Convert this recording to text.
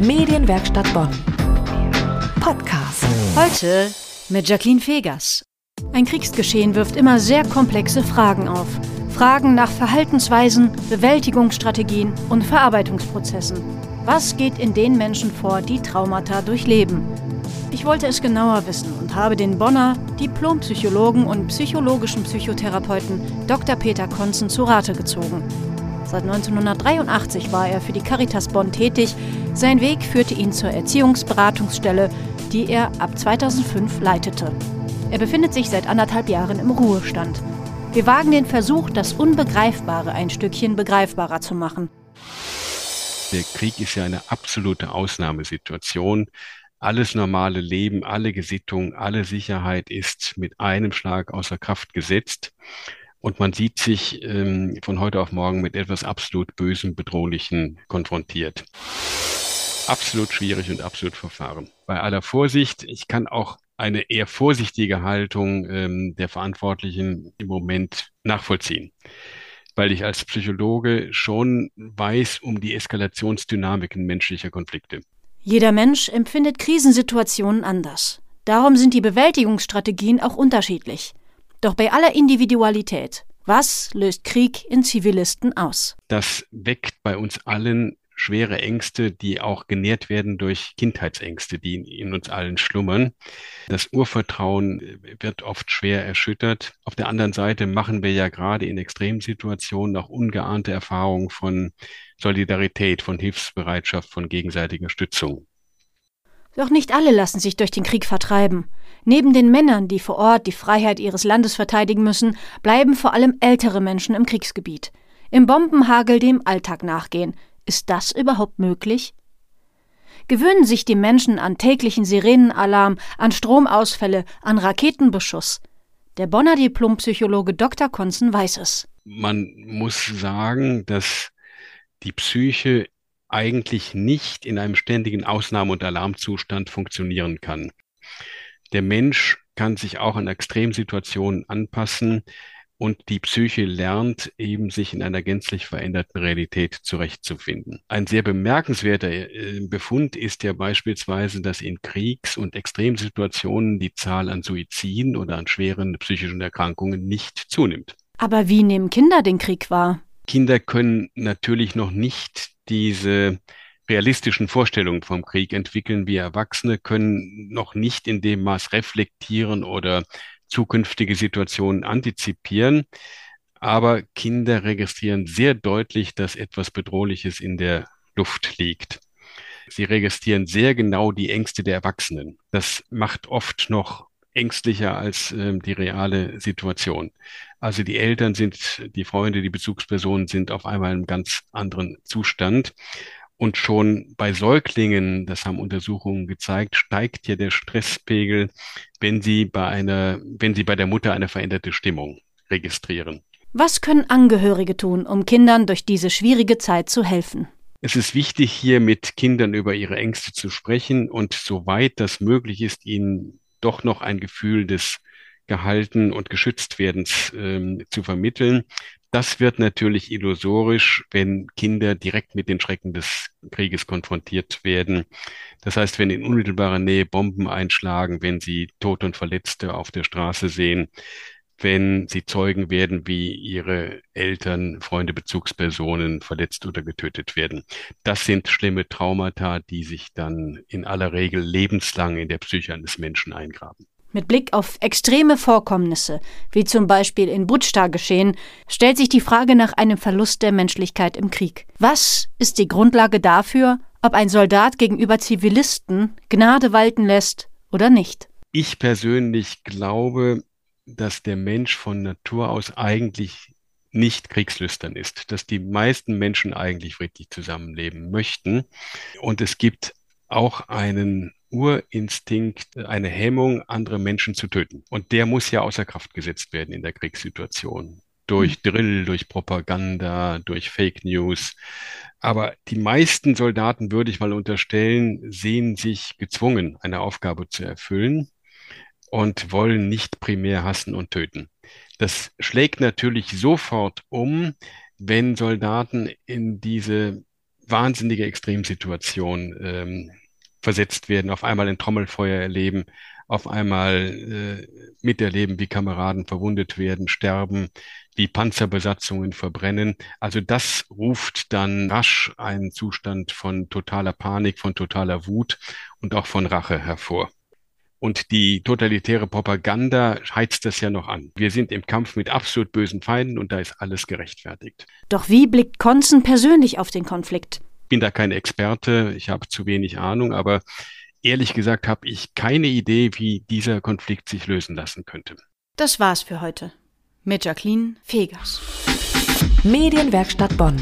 Medienwerkstatt Bonn. Podcast. Heute mit Jacqueline Fegers. Ein Kriegsgeschehen wirft immer sehr komplexe Fragen auf. Fragen nach Verhaltensweisen, Bewältigungsstrategien und Verarbeitungsprozessen. Was geht in den Menschen vor, die Traumata durchleben? Ich wollte es genauer wissen und habe den Bonner Diplompsychologen und psychologischen Psychotherapeuten Dr. Peter Konzen zu Rate gezogen. Seit 1983 war er für die Caritas Bonn tätig. Sein Weg führte ihn zur Erziehungsberatungsstelle, die er ab 2005 leitete. Er befindet sich seit anderthalb Jahren im Ruhestand. Wir wagen den Versuch, das Unbegreifbare ein Stückchen begreifbarer zu machen. Der Krieg ist ja eine absolute Ausnahmesituation. Alles normale Leben, alle Gesittung, alle Sicherheit ist mit einem Schlag außer Kraft gesetzt. Und man sieht sich ähm, von heute auf morgen mit etwas absolut Bösem, Bedrohlichen konfrontiert. Absolut schwierig und absolut verfahren. Bei aller Vorsicht, ich kann auch eine eher vorsichtige Haltung ähm, der Verantwortlichen im Moment nachvollziehen, weil ich als Psychologe schon weiß um die Eskalationsdynamiken menschlicher Konflikte. Jeder Mensch empfindet Krisensituationen anders. Darum sind die Bewältigungsstrategien auch unterschiedlich. Doch bei aller Individualität, was löst Krieg in Zivilisten aus? Das weckt bei uns allen schwere Ängste, die auch genährt werden durch Kindheitsängste, die in uns allen schlummern. Das Urvertrauen wird oft schwer erschüttert. Auf der anderen Seite machen wir ja gerade in Extremsituationen auch ungeahnte Erfahrungen von Solidarität, von Hilfsbereitschaft, von gegenseitiger Stützung. Doch nicht alle lassen sich durch den Krieg vertreiben. Neben den Männern, die vor Ort die Freiheit ihres Landes verteidigen müssen, bleiben vor allem ältere Menschen im Kriegsgebiet. Im Bombenhagel dem Alltag nachgehen. Ist das überhaupt möglich? Gewöhnen sich die Menschen an täglichen Sirenenalarm, an Stromausfälle, an Raketenbeschuss. Der Bonner Diplompsychologe Dr. Konzen weiß es. Man muss sagen, dass die Psyche eigentlich nicht in einem ständigen Ausnahme- und Alarmzustand funktionieren kann. Der Mensch kann sich auch an Extremsituationen anpassen und die Psyche lernt eben sich in einer gänzlich veränderten Realität zurechtzufinden. Ein sehr bemerkenswerter äh, Befund ist ja beispielsweise, dass in Kriegs- und Extremsituationen die Zahl an Suiziden oder an schweren psychischen Erkrankungen nicht zunimmt. Aber wie nehmen Kinder den Krieg wahr? Kinder können natürlich noch nicht diese realistischen Vorstellungen vom Krieg entwickeln. Wir Erwachsene können noch nicht in dem Maß reflektieren oder zukünftige Situationen antizipieren. Aber Kinder registrieren sehr deutlich, dass etwas Bedrohliches in der Luft liegt. Sie registrieren sehr genau die Ängste der Erwachsenen. Das macht oft noch ängstlicher als äh, die reale Situation. Also die Eltern sind, die Freunde, die Bezugspersonen sind auf einmal in einem ganz anderen Zustand. Und schon bei Säuglingen, das haben Untersuchungen gezeigt, steigt ja der Stresspegel, wenn sie bei einer, wenn sie bei der Mutter eine veränderte Stimmung registrieren. Was können Angehörige tun, um Kindern durch diese schwierige Zeit zu helfen? Es ist wichtig, hier mit Kindern über ihre Ängste zu sprechen und soweit das möglich ist, ihnen doch noch ein Gefühl des gehalten und geschützt werdens ähm, zu vermitteln. Das wird natürlich illusorisch, wenn Kinder direkt mit den Schrecken des Krieges konfrontiert werden. Das heißt, wenn in unmittelbarer Nähe Bomben einschlagen, wenn sie Tote und Verletzte auf der Straße sehen, wenn sie Zeugen werden, wie ihre Eltern, Freunde, Bezugspersonen verletzt oder getötet werden. Das sind schlimme Traumata, die sich dann in aller Regel lebenslang in der Psyche eines Menschen eingraben. Mit Blick auf extreme Vorkommnisse, wie zum Beispiel in Butschta geschehen, stellt sich die Frage nach einem Verlust der Menschlichkeit im Krieg. Was ist die Grundlage dafür, ob ein Soldat gegenüber Zivilisten Gnade walten lässt oder nicht? Ich persönlich glaube, dass der Mensch von Natur aus eigentlich nicht kriegslüstern ist, dass die meisten Menschen eigentlich friedlich zusammenleben möchten. Und es gibt auch einen Urinstinkt, eine Hemmung, andere Menschen zu töten. Und der muss ja außer Kraft gesetzt werden in der Kriegssituation. Durch mhm. Drill, durch Propaganda, durch Fake News. Aber die meisten Soldaten, würde ich mal unterstellen, sehen sich gezwungen, eine Aufgabe zu erfüllen und wollen nicht primär hassen und töten. Das schlägt natürlich sofort um, wenn Soldaten in diese wahnsinnige Extremsituation ähm, versetzt werden, auf einmal ein Trommelfeuer erleben, auf einmal äh, miterleben, wie Kameraden verwundet werden, sterben, wie Panzerbesatzungen verbrennen. Also das ruft dann rasch einen Zustand von totaler Panik, von totaler Wut und auch von Rache hervor. Und die totalitäre Propaganda heizt das ja noch an. Wir sind im Kampf mit absolut bösen Feinden und da ist alles gerechtfertigt. Doch wie blickt Konzen persönlich auf den Konflikt? Ich bin da kein Experte, ich habe zu wenig Ahnung, aber ehrlich gesagt habe ich keine Idee, wie dieser Konflikt sich lösen lassen könnte. Das war's für heute. Mit Jacqueline Fegers. Medienwerkstatt Bonn.